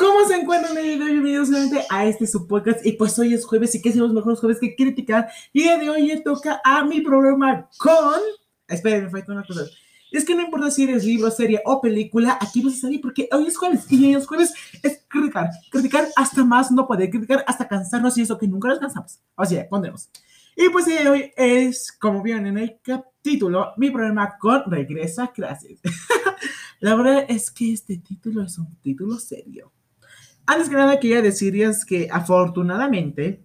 ¿Cómo se encuentran? Bienvenidos nuevamente a este su podcast. Y pues hoy es jueves y que hacemos mejores jueves que criticar. Y el de hoy le toca a mi programa con. Esperen, me falta una cosa. Es que no importa si eres libro, serie o película, aquí vas a salir porque hoy es jueves y hoy es jueves es criticar. Criticar hasta más no poder, criticar hasta cansarnos y eso que nunca nos cansamos. O sea, pondremos. Y pues el día de hoy es, como vieron en el título, mi programa con Regresa clases. La verdad es que este título es un título serio. Antes que nada, quería decirles que afortunadamente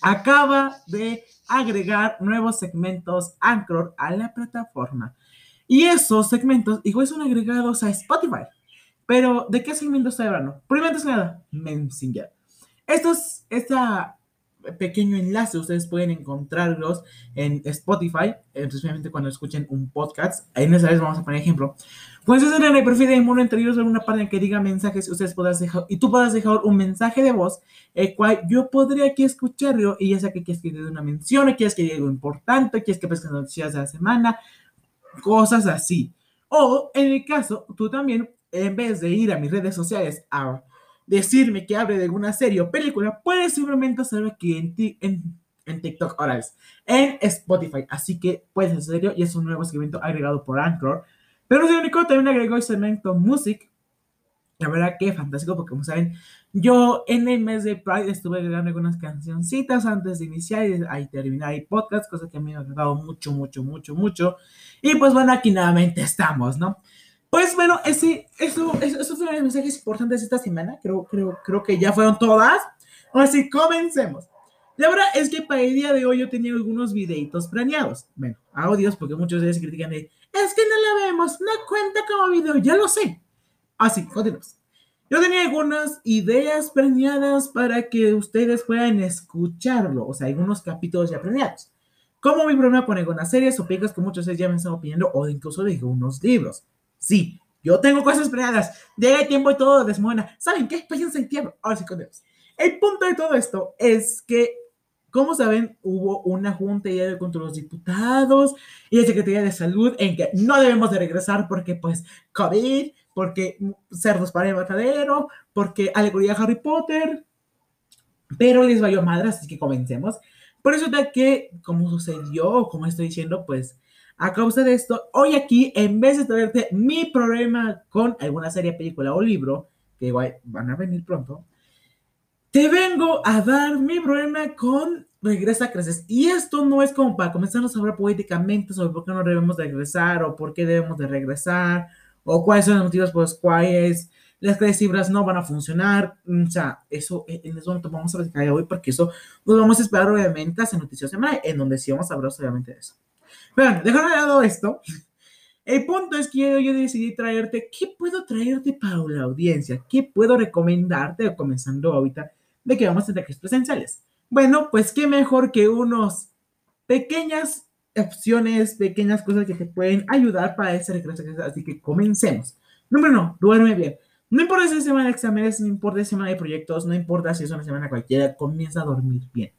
acaba de agregar nuevos segmentos Anchor a la plataforma. Y esos segmentos igual son agregados a Spotify. Pero, ¿de qué segmentos estoy hablando? Primero que nada, Messenger. Estos, esta pequeño enlace, ustedes pueden encontrarlos en Spotify, especialmente cuando escuchen un podcast. Ahí en esa vez vamos a poner ejemplo. Puedes hacer en el perfil de Inmuno entre ellos una parte en que diga mensajes ustedes puedan dejar, y tú puedas dejar un mensaje de voz, el cual yo podría aquí escucharlo, y ya sea que quieres que dé una mención, o quieres que diga algo importante, quieres que pesques noticias de la semana, cosas así. O en el caso, tú también, en vez de ir a mis redes sociales a decirme que hable de alguna serie o película, puedes simplemente hacerlo aquí en, en, en TikTok, ahora es en Spotify. Así que puedes hacerlo y es un nuevo segmento agregado por Anchor. Pero no es único, también agregó el segmento Music. La verdad que fantástico, porque como saben, yo en el mes de Pride estuve agregando algunas cancioncitas antes de iniciar y ahí terminar el podcast, cosa que a mí me ha agradado mucho, mucho, mucho, mucho. Y pues bueno, aquí nuevamente estamos, ¿no? Pues bueno, ese, eso, eso, esos fueron los mensajes importantes esta semana. Creo, creo, creo que ya fueron todas. Ahora sí, comencemos. La verdad es que para el día de hoy yo tenía algunos videitos planeados. Bueno, audios, porque muchos de ellos critican de, es que no la vemos, no cuenta como video, ya lo sé. Así, continuamos. Yo tenía algunas ideas planeadas para que ustedes puedan escucharlo, o sea, algunos capítulos ya planeados. Como mi problema con algunas series o películas que muchos de ustedes ya me están opinando, o incluso de algunos libros. Sí, yo tengo cosas planeadas. Llega el tiempo y todo desmona. ¿Saben qué? Péguense en tiempo. Ahora sí, con El punto de todo esto es que, como saben, hubo una junta contra los diputados y la Secretaría de Salud en que no debemos de regresar porque, pues, COVID, porque cerdos para el matadero, porque alegoría Harry Potter. Pero les valió madre, así que comencemos. Por eso de que, como sucedió, como estoy diciendo, pues a causa de esto, hoy aquí, en vez de traerte mi problema con alguna serie, película o libro, que igual van a venir pronto, te vengo a dar mi problema con Regresa a Creces. Y esto no es como para comenzarnos a hablar poéticamente sobre por qué no debemos de regresar o por qué debemos de regresar o cuáles son los motivos por los cuales las clases no van a funcionar. O sea, eso en eso no vamos a platicar hoy porque eso nos vamos a esperar obviamente a Noticias Semana, en donde sí vamos a hablar obviamente de eso. Bueno, dejando de esto, el punto es que yo, decidí traerte, ¿qué puedo traerte para la audiencia? ¿Qué puedo recomendarte, comenzando ahorita, de que vamos a tener presenciales? Bueno, pues qué mejor que unos pequeñas opciones, pequeñas cosas que te pueden ayudar para ese regreso. Así que comencemos. Número uno, duerme bien. No importa si es semana de exámenes, no importa si es semana de proyectos, no importa si es una semana cualquiera, comienza a dormir bien.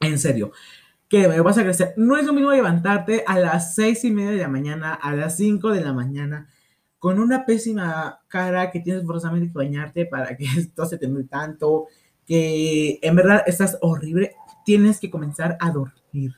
En serio, que me vas a crecer. No es lo mismo levantarte a las seis y media de la mañana, a las 5 de la mañana, con una pésima cara que tienes forzosamente que bañarte para que esto se te tanto, que en verdad estás horrible. Tienes que comenzar a dormir.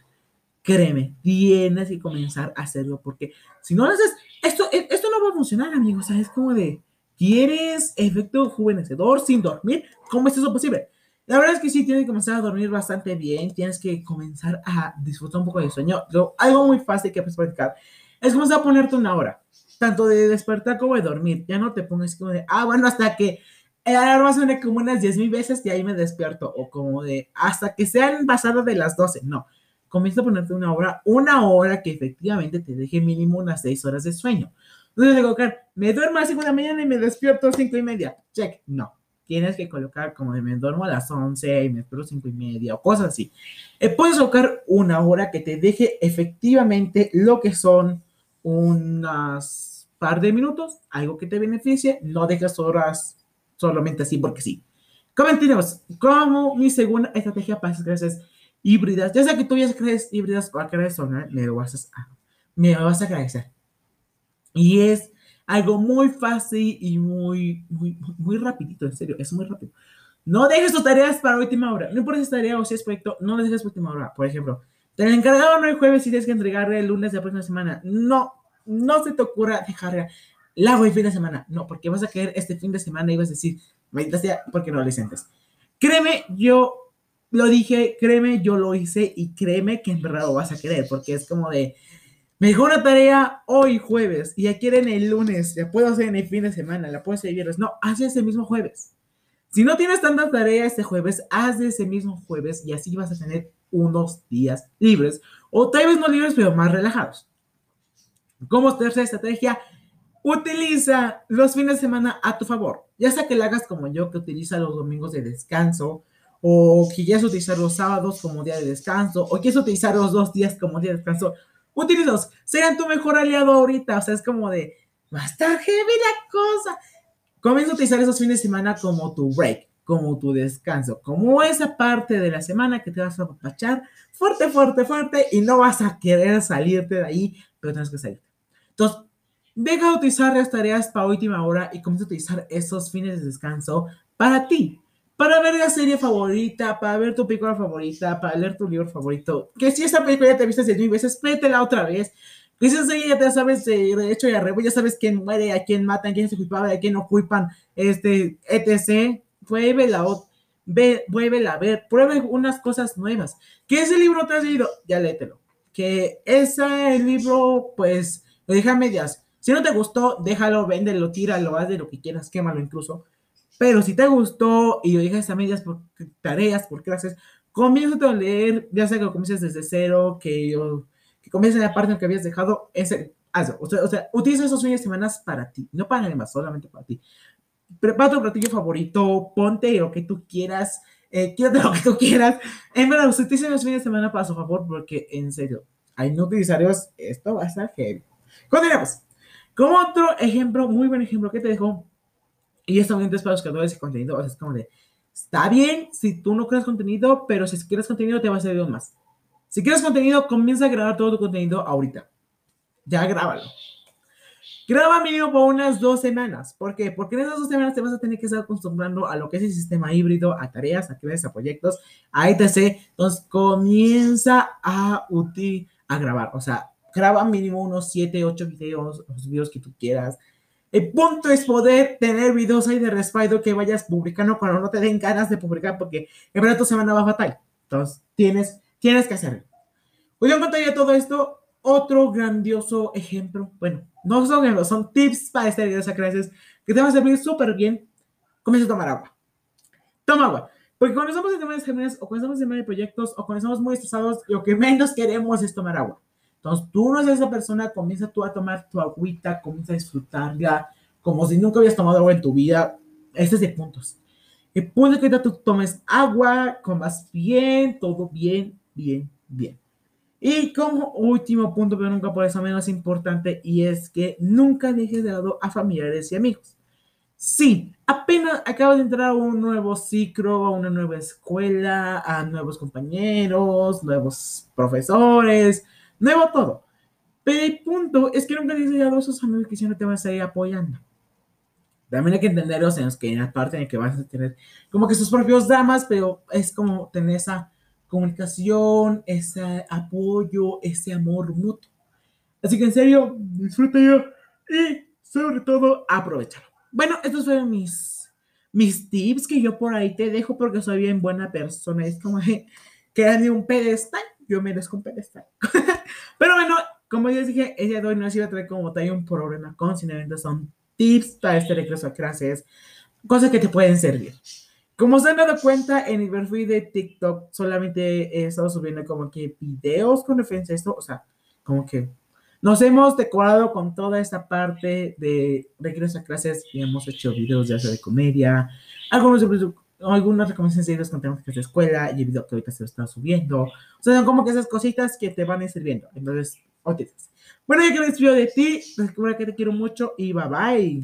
Créeme, tienes que comenzar a hacerlo porque si no lo haces, esto, esto no va a funcionar, amigos. O sea, es como de, ¿quieres efecto juvenecedor sin dormir? ¿Cómo es eso posible? La verdad es que sí, tienes que comenzar a dormir bastante bien, tienes que comenzar a disfrutar un poco del sueño. algo muy fácil que puedes practicar es comenzar a ponerte una hora, tanto de despertar como de dormir. Ya no te pongas como de, ah, bueno, hasta que el alarma suene como unas 10 mil veces y ahí me despierto, o como de, hasta que sean pasadas de las 12. No, comienza a ponerte una hora, una hora que efectivamente te deje mínimo unas 6 horas de sueño. Entonces, digo, me duermo a las 5 de la mañana y me despierto a 5 y media. Check, no tienes que colocar como de me duermo a las 11 y me espero 5 y media o cosas así. Eh, puedes colocar una hora que te deje efectivamente lo que son unas par de minutos, algo que te beneficie, no dejas horas solamente así porque sí. Comentaremos como mi segunda estrategia para clases híbridas, ya sea que tú ya crees híbridas o crees zona, me vas a, me vas a agradecer. Y es algo muy fácil y muy, muy, muy rapidito, en serio, es muy rápido. No dejes tus tareas para última hora. No importa si es tarea o si es proyecto, no lo dejes para última hora. Por ejemplo, te lo encargaron el jueves y tienes que entregarle el lunes de la próxima semana. No, no se te ocurra dejar la hago fin de semana. No, porque vas a caer este fin de semana y vas a decir, maldita sea, porque no lo sientes. Créeme, yo lo dije, créeme, yo lo hice y créeme que en verdad lo vas a querer, porque es como de, me dejó una tarea hoy jueves y ya quieren el lunes, la puedo hacer en el fin de semana, la puedo hacer el viernes. No, haz ese mismo jueves. Si no tienes tanta tarea este jueves, haz ese mismo jueves y así vas a tener unos días libres o tal vez no libres, pero más relajados. Como tercera estrategia, utiliza los fines de semana a tu favor. Ya sea que lo hagas como yo, que utiliza los domingos de descanso, o que quieras utilizar los sábados como día de descanso, o quieres utilizar los dos días como día de descanso, utilízalos. Sean tu mejor aliado ahorita. O sea, es como de, va a estar heavy la cosa. Comienza a utilizar esos fines de semana como tu break, como tu descanso, como esa parte de la semana que te vas a apachar fuerte, fuerte, fuerte y no vas a querer salirte de ahí, pero tienes que salir. Entonces, deja de utilizar las tareas para última hora y comienza a utilizar esos fines de descanso para ti, para ver la serie favorita, para ver tu película favorita, para leer tu libro favorito. Que si esta película ya te viste mil veces, la otra vez. Que si esa ya te sabes de hecho y arrebo, ya sabes quién muere, a quién matan, quién es culpable, a quién no culpan, este, etc. Vuelve ve, vuélvela a ver, pruebe unas cosas nuevas. Que ese libro te has leído, ya léetelo. Que ese libro, pues, lo deja medias. Si no te gustó, déjalo, véndelo, tíralo, haz de lo que quieras, quémalo incluso. Pero si te gustó y lo dejas a medias por tareas, por clases, comienza a leer, ya sea que comiences desde cero, que, que comiences en la parte en que habías dejado, ese, hazlo. O sea, o sea, utiliza esos fines de semana para ti, no para nadie más, solamente para ti. Prepara tu platillo favorito, ponte lo que tú quieras, eh, quédate lo que tú quieras. En verdad, utiliza los fines de semana para su favor, porque en serio, hay no utilizarios, esto va a estar heavy. Continuamos. Como otro ejemplo, muy buen ejemplo que te dejo, y esto es para los creadores de contenido, o sea, es como de, está bien si tú no creas contenido, pero si quieres contenido te va a servir más. Si quieres contenido, comienza a grabar todo tu contenido ahorita. Ya grábalo. Graba mínimo por unas dos semanas. ¿Por qué? Porque en esas dos semanas te vas a tener que estar acostumbrando a lo que es el sistema híbrido, a tareas, a clases, a proyectos, a etc. Entonces comienza a, a grabar. O sea, graba mínimo unos 7, 8 videos, los videos que tú quieras. El punto es poder tener videos ahí de respaldo que vayas publicando cuando no te den ganas de publicar, porque en verdad tu semana va fatal. Entonces, tienes, tienes que hacerlo. Hoy yo contaría todo esto. Otro grandioso ejemplo, bueno, no son ejemplos, son tips para este video de clases que te van a servir súper bien. Comienza a tomar agua. Toma agua. Porque cuando estamos en temas de o cuando estamos en temas de proyectos, o cuando estamos muy estresados, lo que menos queremos es tomar agua. Entonces, tú no eres esa persona, comienza tú a tomar tu agüita, comienza a disfrutarla, como si nunca habías tomado agua en tu vida. Este es de puntos. El punto es que tú tomes agua, comas bien, todo bien, bien, bien. Y como último punto, pero nunca por eso menos importante, y es que nunca dejes de lado a familiares y amigos. Sí, apenas acabas de entrar a un nuevo ciclo, a una nueva escuela, a nuevos compañeros, nuevos profesores, nuevo todo. Pero el punto es que nunca dice a esos amigos que siempre te vas a ir apoyando. También hay que entenderlos en los que en la parte en que vas a tener como que sus propios damas, pero es como tener esa comunicación, ese apoyo, ese amor mutuo. Así que en serio, disfruta yo y sobre todo aprovechalo. Bueno, estos fueron mis, mis tips que yo por ahí te dejo porque soy bien buena persona. Es como que ni un pedestal yo merezco un pedestal. Pero bueno, como ya les dije, ella de hoy no les iba a traer como tal un problema con sin son tips para este regreso a clases, cosas que te pueden servir. Como se han dado cuenta, en el perfil de TikTok solamente he estado subiendo como que videos con referencia a esto, o sea, como que nos hemos decorado con toda esta parte de regreso a clases y hemos hecho videos ya sea de comedia, algunos de algunas recomendaciones de videos con temas que de escuela y el video que ahorita se lo está subiendo. O sea, son como que esas cositas que te van a ir sirviendo. Entonces, Bueno, ya que me despido de ti, recuerda que te quiero mucho y bye bye.